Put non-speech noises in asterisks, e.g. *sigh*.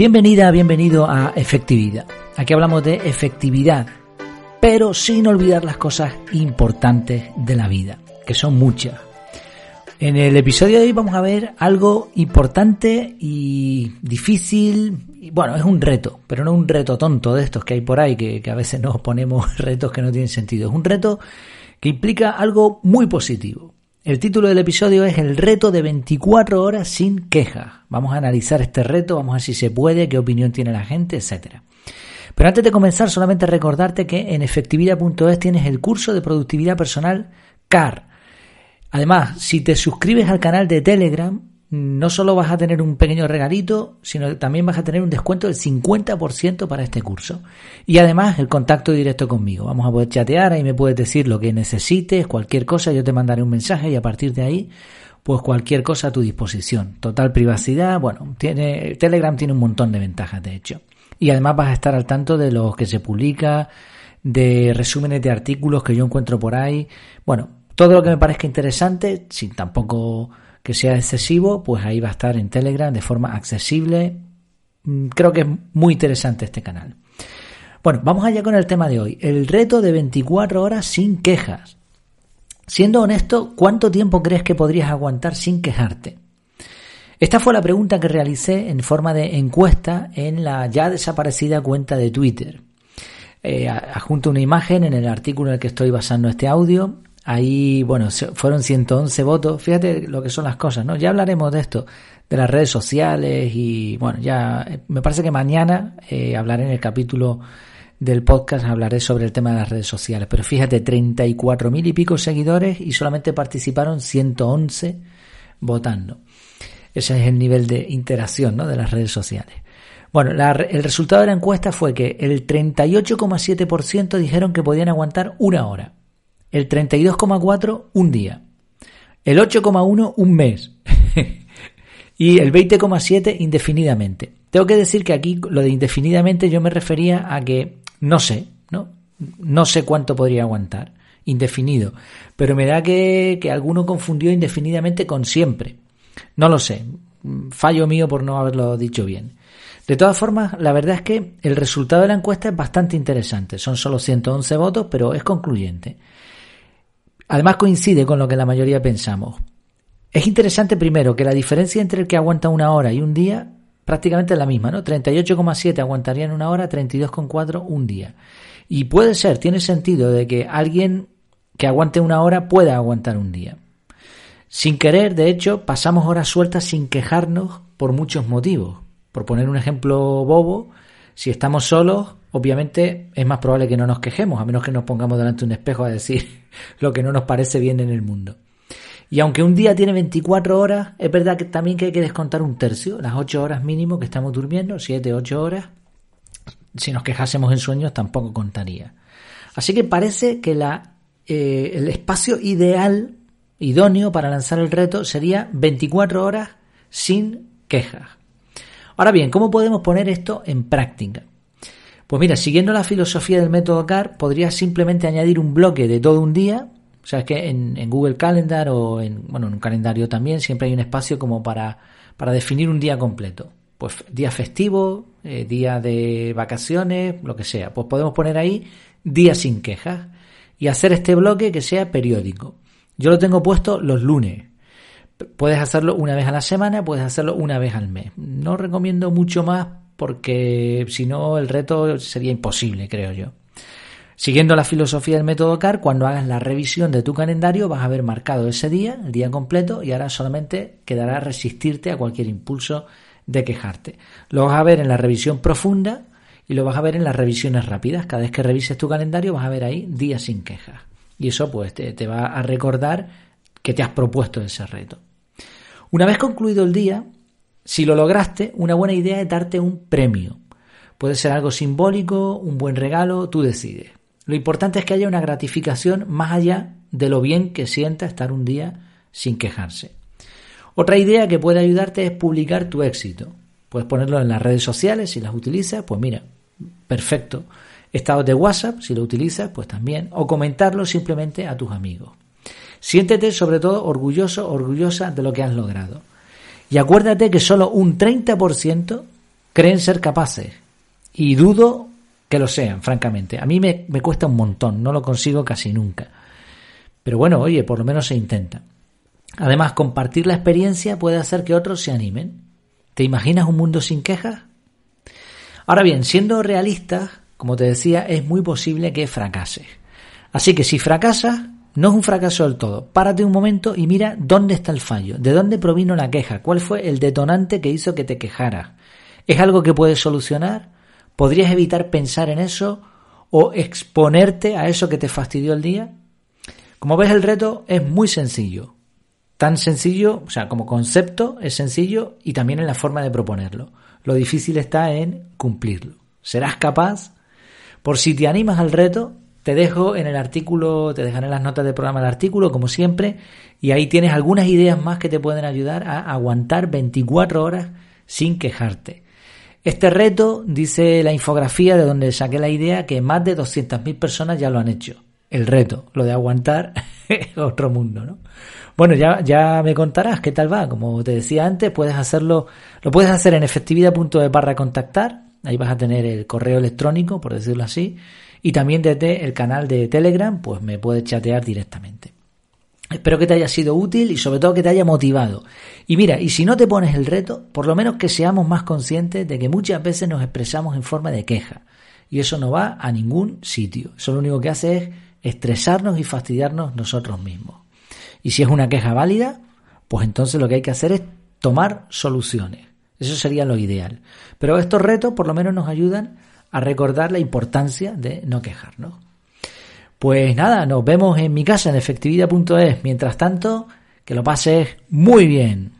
Bienvenida, bienvenido a Efectividad. Aquí hablamos de efectividad, pero sin olvidar las cosas importantes de la vida, que son muchas. En el episodio de hoy vamos a ver algo importante y difícil. Bueno, es un reto, pero no un reto tonto de estos que hay por ahí, que, que a veces nos ponemos *laughs* retos que no tienen sentido. Es un reto que implica algo muy positivo. El título del episodio es El reto de 24 horas sin quejas. Vamos a analizar este reto, vamos a ver si se puede, qué opinión tiene la gente, etcétera. Pero antes de comenzar, solamente recordarte que en efectividad.es tienes el curso de productividad personal CAR. Además, si te suscribes al canal de Telegram, no solo vas a tener un pequeño regalito, sino que también vas a tener un descuento del 50% para este curso. Y además el contacto directo conmigo. Vamos a poder chatear, ahí me puedes decir lo que necesites, cualquier cosa, yo te mandaré un mensaje y a partir de ahí, pues cualquier cosa a tu disposición. Total privacidad, bueno, tiene, Telegram tiene un montón de ventajas, de hecho. Y además vas a estar al tanto de lo que se publica, de resúmenes de artículos que yo encuentro por ahí. Bueno, todo lo que me parezca interesante, sin tampoco que sea excesivo, pues ahí va a estar en Telegram de forma accesible. Mm, creo que es muy interesante este canal. Bueno, vamos allá con el tema de hoy. El reto de 24 horas sin quejas. Siendo honesto, ¿cuánto tiempo crees que podrías aguantar sin quejarte? Esta fue la pregunta que realicé en forma de encuesta en la ya desaparecida cuenta de Twitter. Eh, adjunto una imagen en el artículo en el que estoy basando este audio Ahí, bueno, fueron 111 votos. Fíjate lo que son las cosas, ¿no? Ya hablaremos de esto, de las redes sociales y, bueno, ya eh, me parece que mañana eh, hablaré en el capítulo del podcast, hablaré sobre el tema de las redes sociales. Pero fíjate, 34 mil y pico seguidores y solamente participaron 111 votando. Ese es el nivel de interacción, ¿no? De las redes sociales. Bueno, el resultado de la encuesta fue que el 38,7% dijeron que podían aguantar una hora el 32,4 un día, el 8,1 un mes *laughs* y el 20,7 indefinidamente. Tengo que decir que aquí lo de indefinidamente yo me refería a que no sé, ¿no? No sé cuánto podría aguantar, indefinido, pero me da que, que alguno confundió indefinidamente con siempre. No lo sé, fallo mío por no haberlo dicho bien. De todas formas, la verdad es que el resultado de la encuesta es bastante interesante. Son solo 111 votos, pero es concluyente. Además coincide con lo que la mayoría pensamos. Es interesante primero que la diferencia entre el que aguanta una hora y un día prácticamente es la misma, ¿no? 38,7 aguantarían una hora, 32,4 un día. Y puede ser, tiene sentido de que alguien que aguante una hora pueda aguantar un día. Sin querer, de hecho, pasamos horas sueltas sin quejarnos por muchos motivos. Por poner un ejemplo bobo, si estamos solos, obviamente es más probable que no nos quejemos, a menos que nos pongamos delante de un espejo a decir *laughs* lo que no nos parece bien en el mundo. Y aunque un día tiene 24 horas, es verdad que también que hay que descontar un tercio, las 8 horas mínimo que estamos durmiendo, 7, 8 horas. Si nos quejásemos en sueños tampoco contaría. Así que parece que la, eh, el espacio ideal, idóneo para lanzar el reto sería 24 horas sin quejas. Ahora bien, ¿cómo podemos poner esto en práctica? Pues mira, siguiendo la filosofía del método CAR, podrías simplemente añadir un bloque de todo un día. O sea, es que en, Google Calendar o en, bueno, en un calendario también siempre hay un espacio como para, para definir un día completo. Pues día festivo, eh, día de vacaciones, lo que sea. Pues podemos poner ahí día sin quejas y hacer este bloque que sea periódico. Yo lo tengo puesto los lunes. Puedes hacerlo una vez a la semana, puedes hacerlo una vez al mes. No recomiendo mucho más porque si no el reto sería imposible, creo yo. Siguiendo la filosofía del método CAR, cuando hagas la revisión de tu calendario vas a haber marcado ese día, el día completo, y ahora solamente quedará resistirte a cualquier impulso de quejarte. Lo vas a ver en la revisión profunda y lo vas a ver en las revisiones rápidas. Cada vez que revises tu calendario vas a ver ahí días sin quejas. Y eso pues te, te va a recordar que te has propuesto ese reto. Una vez concluido el día, si lo lograste, una buena idea es darte un premio. Puede ser algo simbólico, un buen regalo, tú decides. Lo importante es que haya una gratificación más allá de lo bien que sienta estar un día sin quejarse. Otra idea que puede ayudarte es publicar tu éxito. Puedes ponerlo en las redes sociales si las utilizas, pues mira, perfecto. Estados de WhatsApp, si lo utilizas, pues también. O comentarlo simplemente a tus amigos. Siéntete sobre todo orgulloso, orgullosa de lo que has logrado. Y acuérdate que solo un 30% creen ser capaces y dudo que lo sean, francamente. A mí me, me cuesta un montón, no lo consigo casi nunca. Pero bueno, oye, por lo menos se intenta. Además, compartir la experiencia puede hacer que otros se animen. ¿Te imaginas un mundo sin quejas? Ahora bien, siendo realistas, como te decía, es muy posible que fracases. Así que si fracasas, no es un fracaso del todo. Párate un momento y mira dónde está el fallo, de dónde provino la queja, cuál fue el detonante que hizo que te quejaras. ¿Es algo que puedes solucionar? ¿Podrías evitar pensar en eso o exponerte a eso que te fastidió el día? Como ves, el reto es muy sencillo. Tan sencillo, o sea, como concepto es sencillo y también en la forma de proponerlo. Lo difícil está en cumplirlo. ¿Serás capaz? Por si te animas al reto, te dejo en el artículo, te dejaré las notas del programa el artículo, como siempre, y ahí tienes algunas ideas más que te pueden ayudar a aguantar 24 horas sin quejarte. Este reto, dice la infografía de donde saqué la idea, que más de 200.000 personas ya lo han hecho. El reto, lo de aguantar *laughs* otro mundo, ¿no? Bueno, ya, me contarás qué tal va. Como te decía antes, puedes hacerlo, lo puedes hacer en efectividad.de barra contactar. Ahí vas a tener el correo electrónico, por decirlo así y también desde el canal de Telegram, pues me puedes chatear directamente. Espero que te haya sido útil y sobre todo que te haya motivado. Y mira, y si no te pones el reto, por lo menos que seamos más conscientes de que muchas veces nos expresamos en forma de queja. Y eso no va a ningún sitio. Eso lo único que hace es estresarnos y fastidiarnos nosotros mismos. Y si es una queja válida, pues entonces lo que hay que hacer es tomar soluciones. Eso sería lo ideal. Pero estos retos por lo menos nos ayudan a recordar la importancia de no quejarnos. Pues nada, nos vemos en mi casa en efectividad.es. Mientras tanto, que lo pases muy bien.